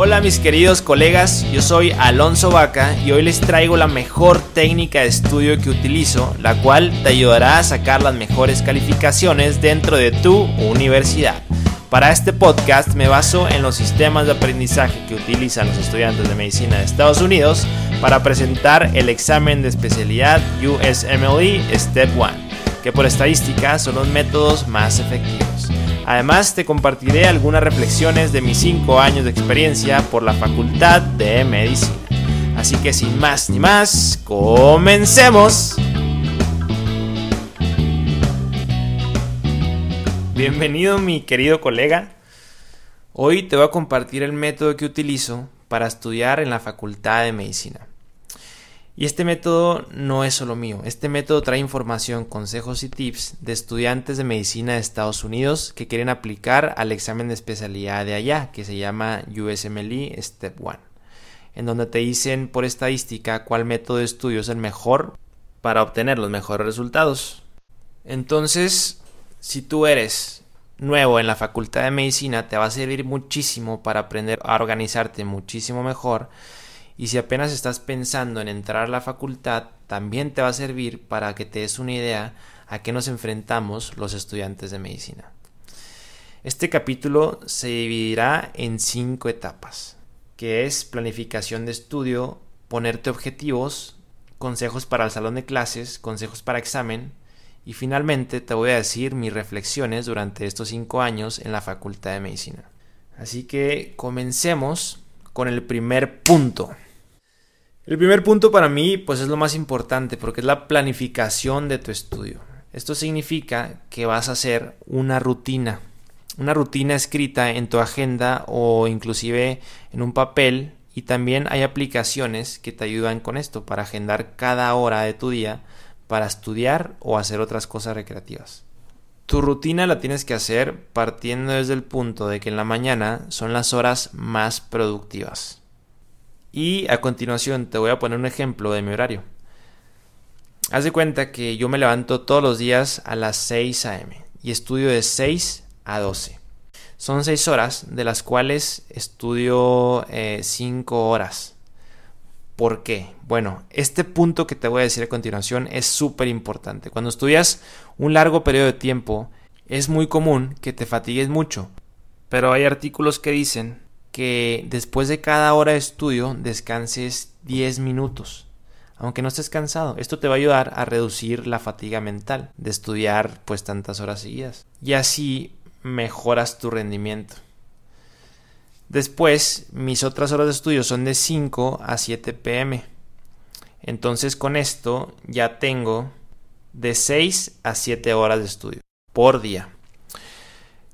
Hola mis queridos colegas, yo soy Alonso Vaca y hoy les traigo la mejor técnica de estudio que utilizo, la cual te ayudará a sacar las mejores calificaciones dentro de tu universidad. Para este podcast me baso en los sistemas de aprendizaje que utilizan los estudiantes de medicina de Estados Unidos para presentar el examen de especialidad USMLE Step 1, que por estadística son los métodos más efectivos. Además, te compartiré algunas reflexiones de mis 5 años de experiencia por la Facultad de Medicina. Así que sin más ni más, comencemos. Bienvenido mi querido colega. Hoy te voy a compartir el método que utilizo para estudiar en la Facultad de Medicina. Y este método no es solo mío, este método trae información, consejos y tips de estudiantes de medicina de Estados Unidos que quieren aplicar al examen de especialidad de allá, que se llama USMLE Step 1, en donde te dicen por estadística cuál método de estudio es el mejor para obtener los mejores resultados. Entonces, si tú eres nuevo en la facultad de medicina, te va a servir muchísimo para aprender a organizarte muchísimo mejor y si apenas estás pensando en entrar a la facultad, también te va a servir para que te des una idea a qué nos enfrentamos los estudiantes de medicina. Este capítulo se dividirá en cinco etapas, que es planificación de estudio, ponerte objetivos, consejos para el salón de clases, consejos para examen, y finalmente te voy a decir mis reflexiones durante estos cinco años en la Facultad de Medicina. Así que comencemos con el primer punto. El primer punto para mí pues es lo más importante porque es la planificación de tu estudio. Esto significa que vas a hacer una rutina, una rutina escrita en tu agenda o inclusive en un papel y también hay aplicaciones que te ayudan con esto para agendar cada hora de tu día para estudiar o hacer otras cosas recreativas. Tu rutina la tienes que hacer partiendo desde el punto de que en la mañana son las horas más productivas. Y a continuación te voy a poner un ejemplo de mi horario. Haz de cuenta que yo me levanto todos los días a las 6 a.m. y estudio de 6 a 12. Son 6 horas, de las cuales estudio 5 eh, horas. ¿Por qué? Bueno, este punto que te voy a decir a continuación es súper importante. Cuando estudias un largo periodo de tiempo, es muy común que te fatigues mucho. Pero hay artículos que dicen que después de cada hora de estudio descanses 10 minutos, aunque no estés cansado. Esto te va a ayudar a reducir la fatiga mental de estudiar pues tantas horas seguidas. Y así mejoras tu rendimiento. Después, mis otras horas de estudio son de 5 a 7 pm. Entonces con esto ya tengo de 6 a 7 horas de estudio por día.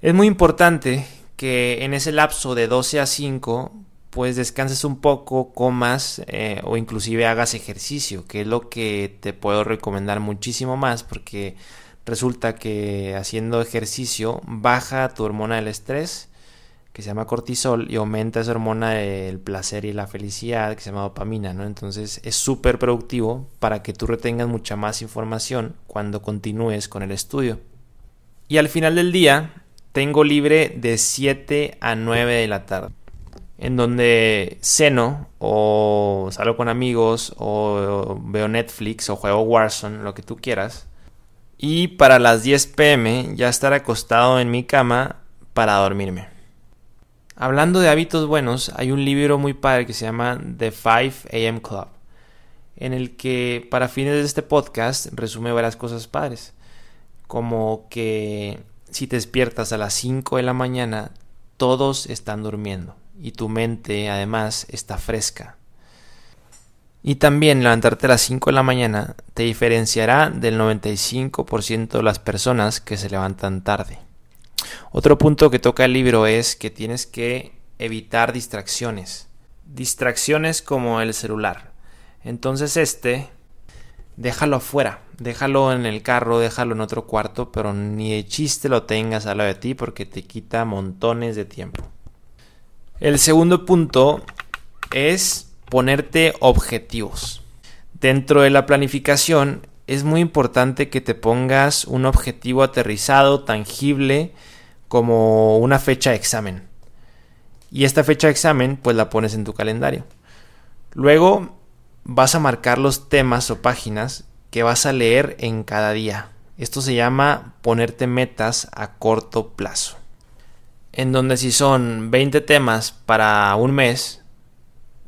Es muy importante que en ese lapso de 12 a 5 pues descanses un poco, comas eh, o inclusive hagas ejercicio, que es lo que te puedo recomendar muchísimo más porque resulta que haciendo ejercicio baja tu hormona del estrés que se llama cortisol y aumenta esa hormona del placer y la felicidad que se llama dopamina, ¿no? Entonces es súper productivo para que tú retengas mucha más información cuando continúes con el estudio. Y al final del día, tengo libre de 7 a 9 de la tarde. En donde ceno o salgo con amigos o veo Netflix o juego Warzone, lo que tú quieras. Y para las 10 pm ya estar acostado en mi cama para dormirme. Hablando de hábitos buenos, hay un libro muy padre que se llama The 5 AM Club, en el que para fines de este podcast resume varias cosas padres, como que si te despiertas a las 5 de la mañana, todos están durmiendo y tu mente además está fresca. Y también levantarte a las 5 de la mañana te diferenciará del 95% de las personas que se levantan tarde. Otro punto que toca el libro es que tienes que evitar distracciones. Distracciones como el celular. Entonces este déjalo afuera, déjalo en el carro, déjalo en otro cuarto, pero ni de chiste lo tengas al lado de ti porque te quita montones de tiempo. El segundo punto es ponerte objetivos. Dentro de la planificación es muy importante que te pongas un objetivo aterrizado, tangible, como una fecha de examen. Y esta fecha de examen pues la pones en tu calendario. Luego vas a marcar los temas o páginas que vas a leer en cada día. Esto se llama ponerte metas a corto plazo. En donde si son 20 temas para un mes,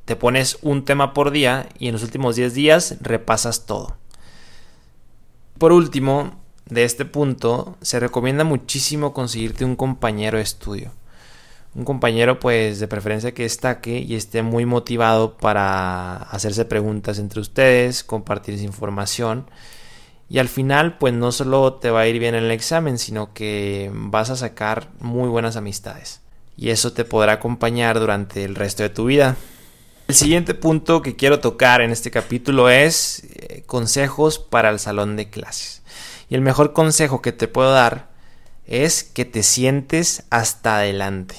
te pones un tema por día y en los últimos 10 días repasas todo. Por último, de este punto, se recomienda muchísimo conseguirte un compañero de estudio un compañero pues de preferencia que destaque y esté muy motivado para hacerse preguntas entre ustedes, compartir información y al final pues no solo te va a ir bien en el examen, sino que vas a sacar muy buenas amistades y eso te podrá acompañar durante el resto de tu vida. El siguiente punto que quiero tocar en este capítulo es eh, consejos para el salón de clases. Y el mejor consejo que te puedo dar es que te sientes hasta adelante.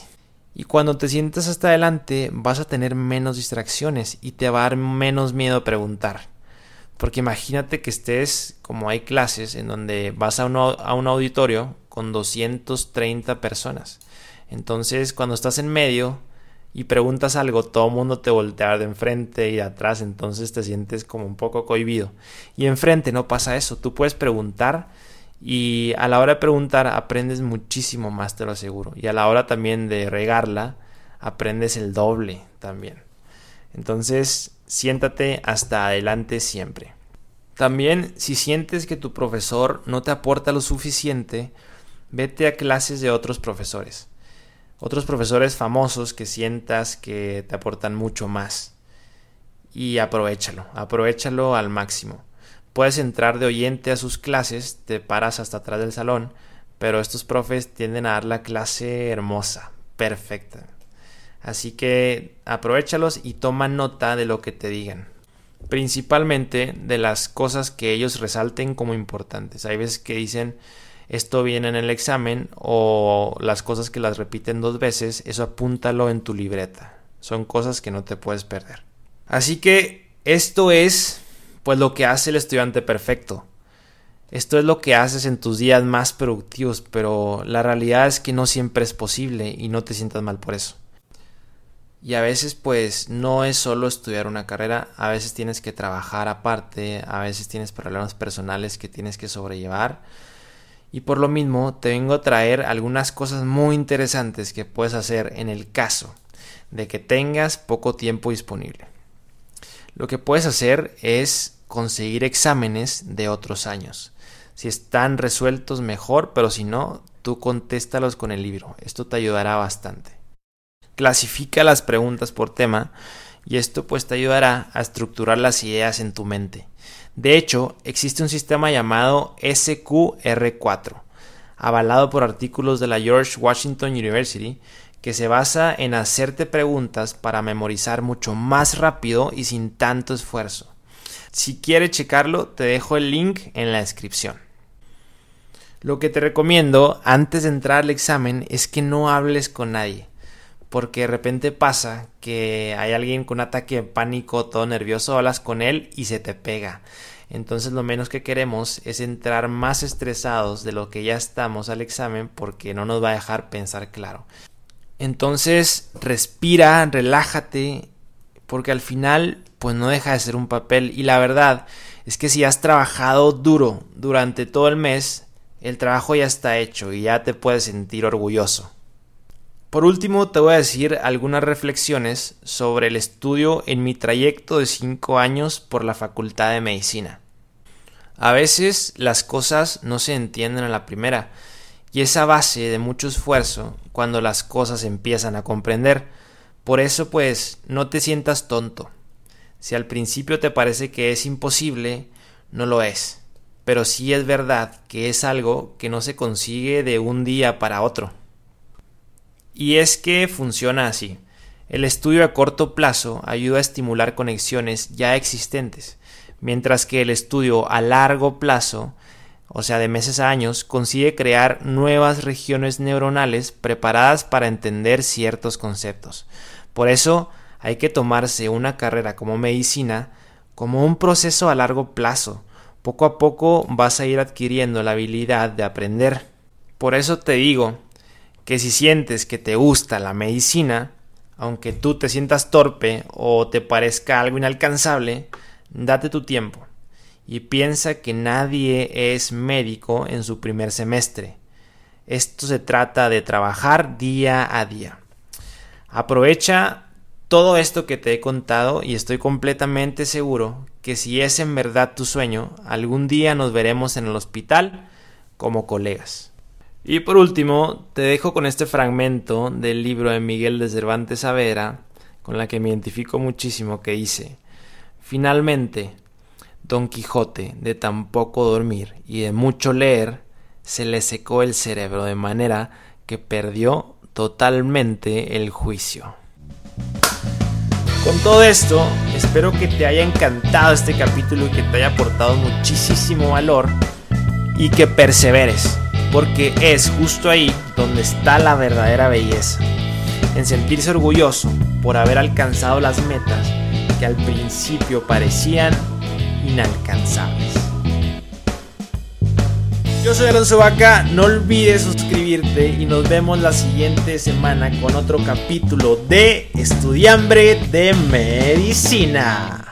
Y cuando te sientas hasta adelante vas a tener menos distracciones y te va a dar menos miedo preguntar. Porque imagínate que estés, como hay clases, en donde vas a a un auditorio con 230 personas. Entonces, cuando estás en medio y preguntas algo, todo el mundo te voltea de enfrente y de atrás, entonces te sientes como un poco cohibido. Y enfrente no pasa eso, tú puedes preguntar y a la hora de preguntar aprendes muchísimo más, te lo aseguro. Y a la hora también de regarla, aprendes el doble también. Entonces, siéntate hasta adelante siempre. También, si sientes que tu profesor no te aporta lo suficiente, vete a clases de otros profesores. Otros profesores famosos que sientas que te aportan mucho más. Y aprovechalo, aprovechalo al máximo. Puedes entrar de oyente a sus clases, te paras hasta atrás del salón, pero estos profes tienden a dar la clase hermosa, perfecta. Así que aprovechalos y toma nota de lo que te digan. Principalmente de las cosas que ellos resalten como importantes. Hay veces que dicen esto viene en el examen o las cosas que las repiten dos veces, eso apúntalo en tu libreta. Son cosas que no te puedes perder. Así que esto es pues lo que hace el estudiante perfecto. Esto es lo que haces en tus días más productivos, pero la realidad es que no siempre es posible y no te sientas mal por eso. Y a veces pues no es solo estudiar una carrera, a veces tienes que trabajar aparte, a veces tienes problemas personales que tienes que sobrellevar. Y por lo mismo te vengo a traer algunas cosas muy interesantes que puedes hacer en el caso de que tengas poco tiempo disponible. Lo que puedes hacer es conseguir exámenes de otros años. Si están resueltos, mejor, pero si no, tú contéstalos con el libro. Esto te ayudará bastante. Clasifica las preguntas por tema y esto pues te ayudará a estructurar las ideas en tu mente. De hecho, existe un sistema llamado SQR4, avalado por artículos de la George Washington University, que se basa en hacerte preguntas para memorizar mucho más rápido y sin tanto esfuerzo. Si quieres checarlo, te dejo el link en la descripción. Lo que te recomiendo antes de entrar al examen es que no hables con nadie, porque de repente pasa que hay alguien con un ataque de pánico, todo nervioso, hablas con él y se te pega. Entonces lo menos que queremos es entrar más estresados de lo que ya estamos al examen porque no nos va a dejar pensar claro. Entonces, respira, relájate, porque al final, pues no deja de ser un papel. Y la verdad es que si has trabajado duro durante todo el mes, el trabajo ya está hecho y ya te puedes sentir orgulloso. Por último, te voy a decir algunas reflexiones sobre el estudio en mi trayecto de 5 años por la Facultad de Medicina. A veces las cosas no se entienden a la primera, y esa base de mucho esfuerzo cuando las cosas empiezan a comprender. Por eso pues no te sientas tonto. Si al principio te parece que es imposible, no lo es. Pero sí es verdad que es algo que no se consigue de un día para otro. Y es que funciona así. El estudio a corto plazo ayuda a estimular conexiones ya existentes, mientras que el estudio a largo plazo o sea, de meses a años, consigue crear nuevas regiones neuronales preparadas para entender ciertos conceptos. Por eso hay que tomarse una carrera como medicina como un proceso a largo plazo. Poco a poco vas a ir adquiriendo la habilidad de aprender. Por eso te digo que si sientes que te gusta la medicina, aunque tú te sientas torpe o te parezca algo inalcanzable, date tu tiempo y piensa que nadie es médico en su primer semestre. Esto se trata de trabajar día a día. Aprovecha todo esto que te he contado y estoy completamente seguro que si es en verdad tu sueño, algún día nos veremos en el hospital como colegas. Y por último, te dejo con este fragmento del libro de Miguel de Cervantes Saavedra, con la que me identifico muchísimo, que dice, Finalmente, Don Quijote, de tan poco dormir y de mucho leer, se le secó el cerebro de manera que perdió totalmente el juicio. Con todo esto, espero que te haya encantado este capítulo y que te haya aportado muchísimo valor y que perseveres, porque es justo ahí donde está la verdadera belleza, en sentirse orgulloso por haber alcanzado las metas que al principio parecían inalcanzables. Yo soy Alonso Vaca, no olvides suscribirte y nos vemos la siguiente semana con otro capítulo de Estudiambre de Medicina.